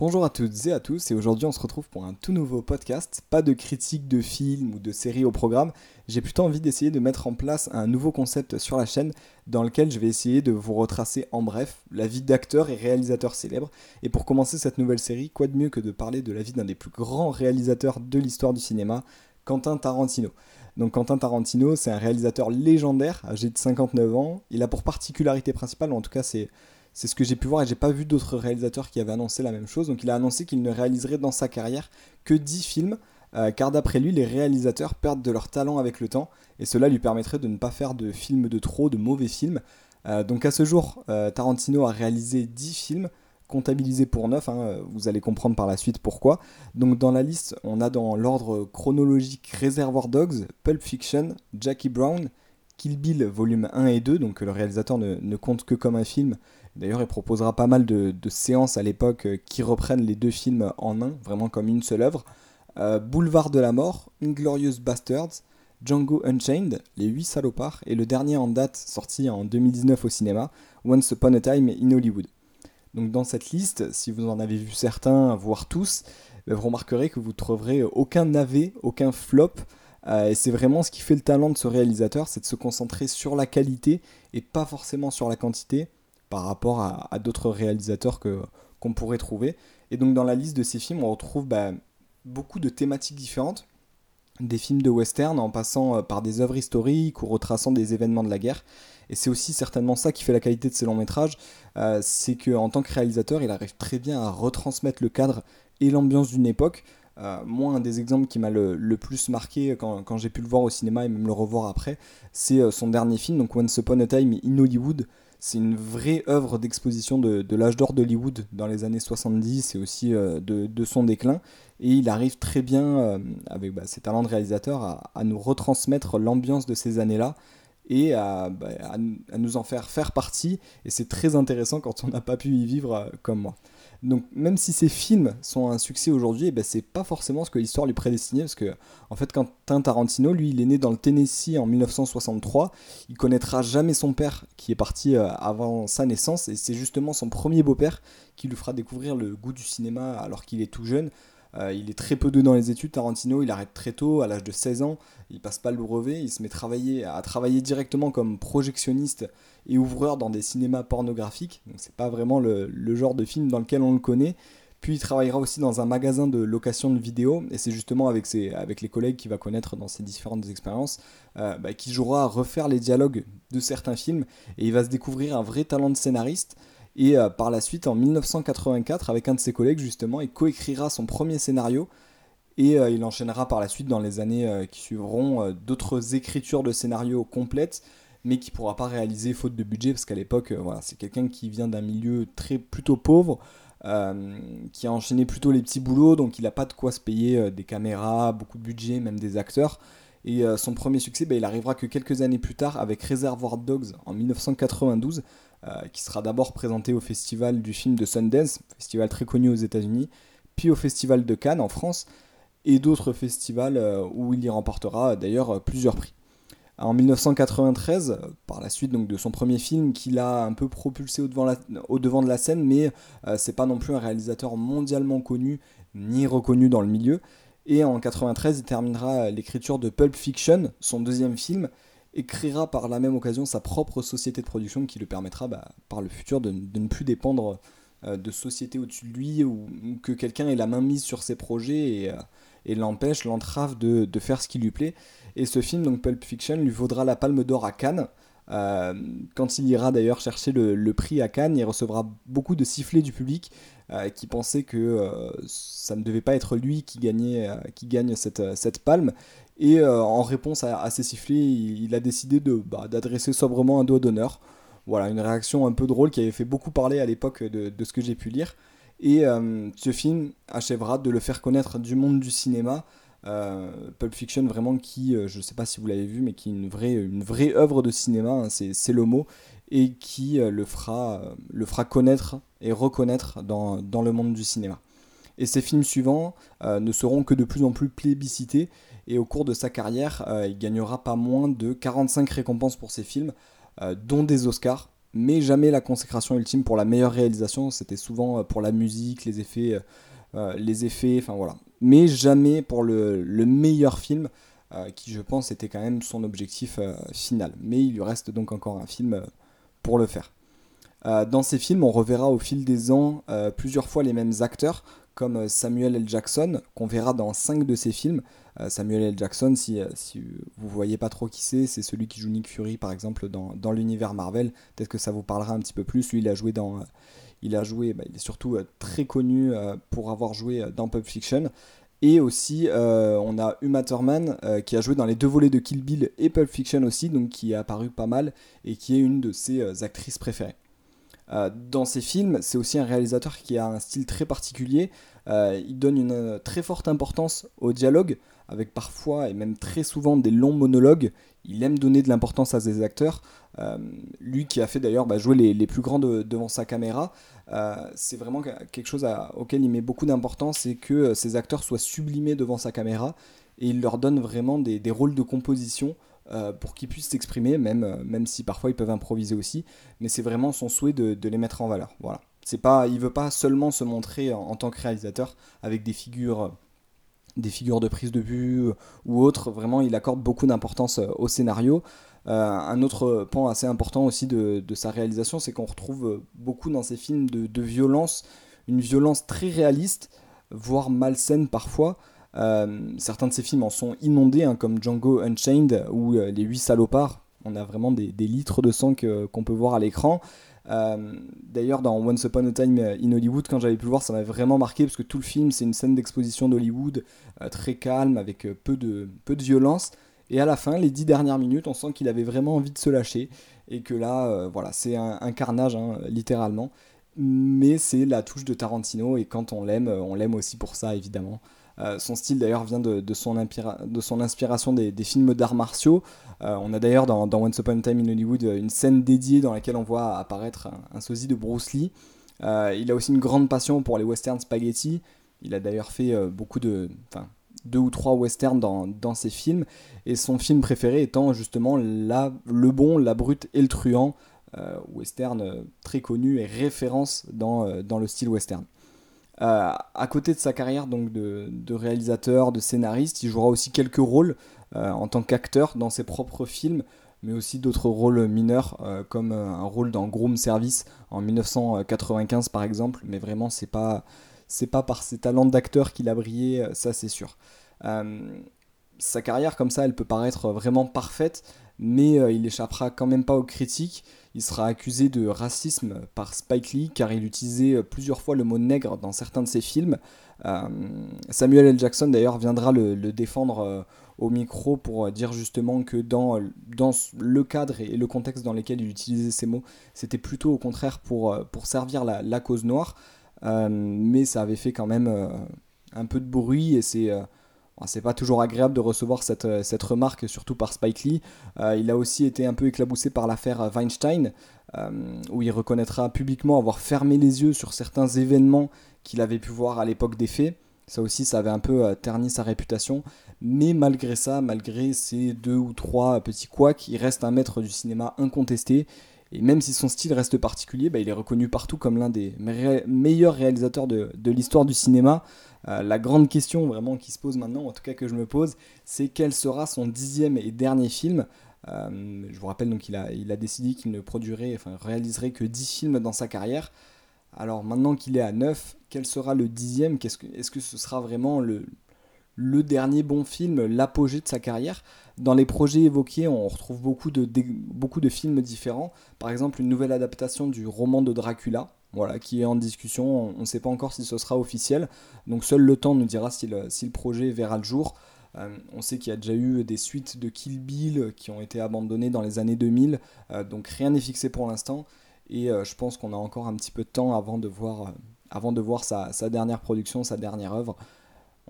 Bonjour à toutes et à tous, et aujourd'hui on se retrouve pour un tout nouveau podcast. Pas de critique de films ou de séries au programme, j'ai plutôt envie d'essayer de mettre en place un nouveau concept sur la chaîne dans lequel je vais essayer de vous retracer en bref la vie d'acteurs et réalisateurs célèbres. Et pour commencer cette nouvelle série, quoi de mieux que de parler de la vie d'un des plus grands réalisateurs de l'histoire du cinéma, Quentin Tarantino. Donc Quentin Tarantino, c'est un réalisateur légendaire, âgé de 59 ans. Il a pour particularité principale, en tout cas c'est c'est ce que j'ai pu voir et j'ai pas vu d'autres réalisateurs qui avaient annoncé la même chose. Donc il a annoncé qu'il ne réaliserait dans sa carrière que 10 films, euh, car d'après lui, les réalisateurs perdent de leur talent avec le temps et cela lui permettrait de ne pas faire de films de trop, de mauvais films. Euh, donc à ce jour, euh, Tarantino a réalisé 10 films, comptabilisés pour 9, hein, vous allez comprendre par la suite pourquoi. Donc dans la liste, on a dans l'ordre chronologique Reservoir Dogs, Pulp Fiction, Jackie Brown, Kill Bill volume 1 et 2, donc le réalisateur ne, compte que comme un film, D'ailleurs, il proposera pas mal de, séances à l'époque euh, qui reprennent les deux films en un, vraiment comme une seule œuvre. Euh, Boulevard de la mort, Inglorious Bastards, Django Unchained, Les 8 salopards, et le dernier en date sorti en 2019 au cinéma, Once Upon a Time in Hollywood. Donc dans cette liste, si vous en avez vu certains, voire tous, vous remarquerez que vous trouverez aucun navet, aucun flop. Euh, et c'est vraiment ce qui fait le talent de ce réalisateur, c'est de se concentrer sur la qualité et pas forcément sur la quantité par rapport à, d'autres réalisateurs que, qu'on pourrait trouver. Et donc dans la liste de ces films, on retrouve bah, beaucoup de thématiques différentes, des films de western en passant euh, par des œuvres historiques ou retraçant des événements de la guerre. Et c'est aussi certainement ça qui fait la qualité de ces longs métrages, euh, c'est qu'en tant que réalisateur, il arrive très bien à retransmettre le cadre et l'ambiance d'une époque. Euh, moi, un des exemples qui m'a le, plus marqué quand, quand j'ai pu le voir au cinéma et même le revoir après, c'est son dernier film, donc Once Upon a Time in Hollywood, c'est une vraie œuvre d'exposition de, l'âge d'or d'Hollywood dans les années 70 et aussi euh, de, son déclin. Et il arrive très bien, euh, avec bah, ses talents de réalisateur, à, nous retransmettre l'ambiance de ces années-là et bah, à, à, nous en faire faire partie. Et c'est très intéressant quand on n'a pas pu y vivre euh, comme moi. Donc même si ces films sont un succès aujourd'hui, eh ben, c'est pas forcément ce que l'histoire lui prédestinait, parce que en fait Quentin Tarantino, lui, il est né dans le Tennessee en 1963, il connaîtra jamais son père qui est parti euh, avant sa naissance, et c'est justement son premier beau-père qui lui fera découvrir le goût du cinéma alors qu'il est tout jeune. Euh, il est très peu de dans les études, Tarantino, il arrête très tôt, à l'âge de 16 ans, il passe pas le brevet, il se met à travailler directement comme projectionniste et ouvreur dans des cinémas pornographiques, donc c'est pas vraiment le, genre de film dans lequel on le connaît. Puis il travaillera aussi dans un magasin de location de vidéos, et c'est justement avec les collègues qu'il va connaître dans ses différentes expériences, euh, bah, qu'il jouera à refaire les dialogues de certains films, et il va se découvrir un vrai talent de scénariste, et euh, par la suite, en 1984, avec un de ses collègues, justement, il coécrira son premier scénario. Et euh, il enchaînera par la suite, dans les années euh, qui suivront, d'autres écritures de scénarios complètes, mais qui ne pourra pas réaliser faute de budget, parce qu'à l'époque, c'est quelqu'un qui vient d'un milieu très plutôt pauvre, qui a enchaîné plutôt les petits boulots, donc il n'a pas de quoi se payer des caméras, beaucoup de budget, même des acteurs. Et son premier succès, bah, il arrivera que quelques années plus tard avec Reservoir Dogs en 1992, euh, qui sera d'abord présenté au festival du film de Sundance, festival très connu aux États-Unis, puis au festival de Cannes en France, et d'autres festivals euh, où il y remportera d'ailleurs plusieurs prix. En 1993, par la suite donc, de son premier film qu'il a un peu propulsé au devant, de la scène, mais euh, c'est pas non plus un réalisateur mondialement connu ni reconnu dans le milieu. Et en 1993, il terminera l'écriture de Pulp Fiction, son deuxième film, et créera par la même occasion sa propre société de production qui lui permettra bah, par le futur de, ne plus dépendre euh, de sociétés au-dessus de lui ou, que quelqu'un ait la main mise sur ses projets et, euh, l'empêche, l'entrave de, faire ce qui lui plaît. Et ce film, donc Pulp Fiction, lui vaudra la Palme d'Or à Cannes. Euh, quand il ira d'ailleurs chercher le, prix à Cannes, il recevra beaucoup de sifflets du public qui pensait que ça ne devait pas être lui qui, gagnait, qui gagne cette, palme. Et euh, en réponse à, ces sifflets, il, a décidé de, bah, d'adresser sobrement un doigt d'honneur. Voilà, une réaction un peu drôle qui avait fait beaucoup parler à l'époque de, ce que j'ai pu lire. Et euh, ce film achèvera de le faire connaître du monde du cinéma. Euh, Pulp Fiction, vraiment, qui, je ne sais pas si vous l'avez vu, mais qui est une vraie, une vraie œuvre de cinéma, hein, c'est, le mot, et qui le, fera, le fera connaître et reconnaître dans, dans, le monde du cinéma. Et ces films suivants ne seront que de plus en plus plébiscités et au cours de sa carrière, euh, il gagnera pas moins de 45 récompenses pour ses films, euh, dont des Oscars. mais jamais la consécration ultime pour la meilleure réalisation. C'était souvent pour la musique, les effets, les effets, enfin voilà. Mais jamais pour le, meilleur film, qui je pense était quand même son objectif final. Mais il lui reste donc encore un film pour le faire. dans ces films, on reverra au fil des ans plusieurs fois les mêmes acteurs, comme euh, Samuel L. Jackson, qu'on verra dans 5 de ses films. Euh, Samuel L. Jackson, si, euh, vous voyez pas trop qui c'est, c'est celui qui joue Nick Fury par exemple dans l'univers Marvel. Peut-être que ça vous parlera un petit peu plus. Lui, il a joué dans. Il a joué, bah, il est surtout très connu pour avoir joué dans Pulp Fiction. Et aussi, on a Uma Thurman qui a joué dans les deux volets de Kill Bill et Pulp Fiction aussi, donc qui est apparu pas mal et qui est une de ses actrices préférées. Euh, dans ses films, c'est aussi un réalisateur qui a un style très particulier. Euh, il donne une euh, très forte importance au dialogue, avec parfois et même très souvent des longs monologues. Il aime donner de l'importance à ses acteurs. Lui qui a fait d'ailleurs bah, jouer les, plus grands devant sa caméra, c'est vraiment quelque chose auquel il met beaucoup d'importance, c'est que ses acteurs soient sublimés devant sa caméra et il leur donne vraiment des rôles de composition euh, pour qu'ils puissent s'exprimer, même, euh, même si parfois ils peuvent improviser aussi. Mais c'est vraiment son souhait de, les mettre en valeur. Voilà. C'est pas, il veut pas seulement se montrer en, tant que réalisateur avec des figures, des figures de prise de vue ou autres. Vraiment, il accorde beaucoup d'importance euh, au scénario. un autre point assez important aussi de, sa réalisation, c'est qu'on retrouve beaucoup dans ses films de, violence, une violence très réaliste, voire malsaine parfois, euh, certains de ces films en sont inondés, hein, comme Django Unchained ou euh, Les Huit Salopards. On a vraiment des, litres de sang qu'on peut voir à l'écran. Euh, d'ailleurs, dans Once Upon a Time in Hollywood, quand j'avais pu le voir, ça m'avait vraiment marqué parce que tout le film, c'est une scène d'exposition d'Hollywood très calme, avec peu, de, peu de violence. Et à la fin, les dix dernières minutes, on sent qu'il avait vraiment envie de se lâcher. Et que là, voilà, c'est un, carnage, hein, littéralement. Mais c'est la touche de Tarantino. Et quand on l'aime, on l'aime aussi pour ça, évidemment. Euh, son style d'ailleurs vient de, son, de, son, inspiration des, films d'arts martiaux. Euh, on a d'ailleurs dans, Once Upon a Time in Hollywood une scène dédiée dans laquelle on voit apparaître un, sosie de Bruce Lee. Euh, il a aussi une grande passion pour les westerns spaghetti. Il a d'ailleurs fait beaucoup de, deux ou trois westerns dans, ses films. Et son film préféré étant justement la, Le Bon, La Brute et le Truand, western très connu et référence dans, dans le style western. Euh, à côté de sa carrière donc de, réalisateur, de scénariste, il jouera aussi quelques rôles euh, en tant qu'acteur dans ses propres films, mais aussi d'autres rôles mineurs, euh, comme un rôle dans Groom Service en 1995 par exemple. Mais vraiment, c'est pas c'est pas par ses talents d'acteur qu'il a brillé, ça c'est sûr. Sa carrière comme ça, elle peut paraître vraiment parfaite, mais il échappera quand même pas aux critiques. Il sera accusé de racisme par Spike Lee car il utilisait plusieurs fois le mot nègre dans certains de ses films. Euh, Samuel L. Jackson d'ailleurs viendra le, défendre euh, au micro pour dire justement que dans, dans le cadre et le contexte dans lesquels il utilisait ces mots, c'était plutôt au contraire pour, euh, pour servir la cause noire. mais ça avait fait quand même un peu de bruit et c'est c'est pas toujours agréable de recevoir cette, euh, remarque, surtout par Spike Lee. Euh, il a aussi été un peu éclaboussé par l'affaire Weinstein, euh, où il reconnaîtra publiquement avoir fermé les yeux sur certains événements qu'il avait pu voir à l'époque des faits. Ça aussi, ça avait un peu terni sa réputation. Mais malgré ça, malgré ces deux ou trois petits couacs, il reste un maître du cinéma incontesté. Et même si son style reste particulier, bah, il est reconnu partout comme l'un des meilleurs réalisateurs de, de l'histoire du cinéma. Euh, la grande question vraiment qui se pose maintenant, en tout cas que je me pose, c'est quel sera son dixième et dernier film. Euh, je vous rappelle donc qu'il a, il a décidé qu'il ne produirait, enfin réaliserait que 10 films dans sa carrière. Alors maintenant qu'il est à 9, quel sera le dixième? Est-ce que, est que ce sera vraiment le, le dernier bon film, l'apogée de sa carrière Dans les projets évoqués, on retrouve beaucoup de, beaucoup de films différents. Par exemple, une nouvelle adaptation du roman de Dracula, voilà, qui est en discussion. On ne sait pas encore si ce sera officiel. Donc seul le temps nous dira si le, si le projet verra le jour. Euh, on sait qu'il y a déjà eu des suites de Kill Bill qui ont été abandonnées dans les années 2000. Euh, donc rien n'est fixé pour l'instant. Et euh, je pense qu'on a encore un petit peu de temps avant de voir, avant de voir sa, sa, dernière production, sa dernière œuvre.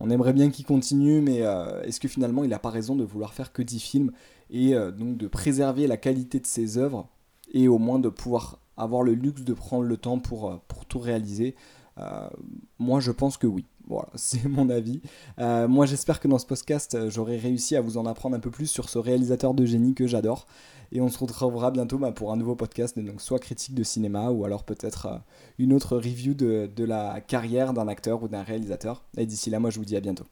On aimerait bien qu'il continue, mais est-ce que finalement il n'a pas raison de vouloir faire que 10 films et donc de préserver la qualité de ses œuvres et au moins de pouvoir avoir le luxe de prendre le temps pour, pour tout réaliser? Moi, je pense que oui. C'est mon avis. moi, j'espère que dans ce podcast, j'aurai réussi à vous en apprendre un peu plus sur ce réalisateur de génie que j'adore. Et on se retrouvera bientôt bah, pour un nouveau podcast, donc soit critique de cinéma ou alors peut-être une autre review de, de la carrière d'un acteur ou d'un réalisateur. Et d'ici là, moi, je vous dis à bientôt.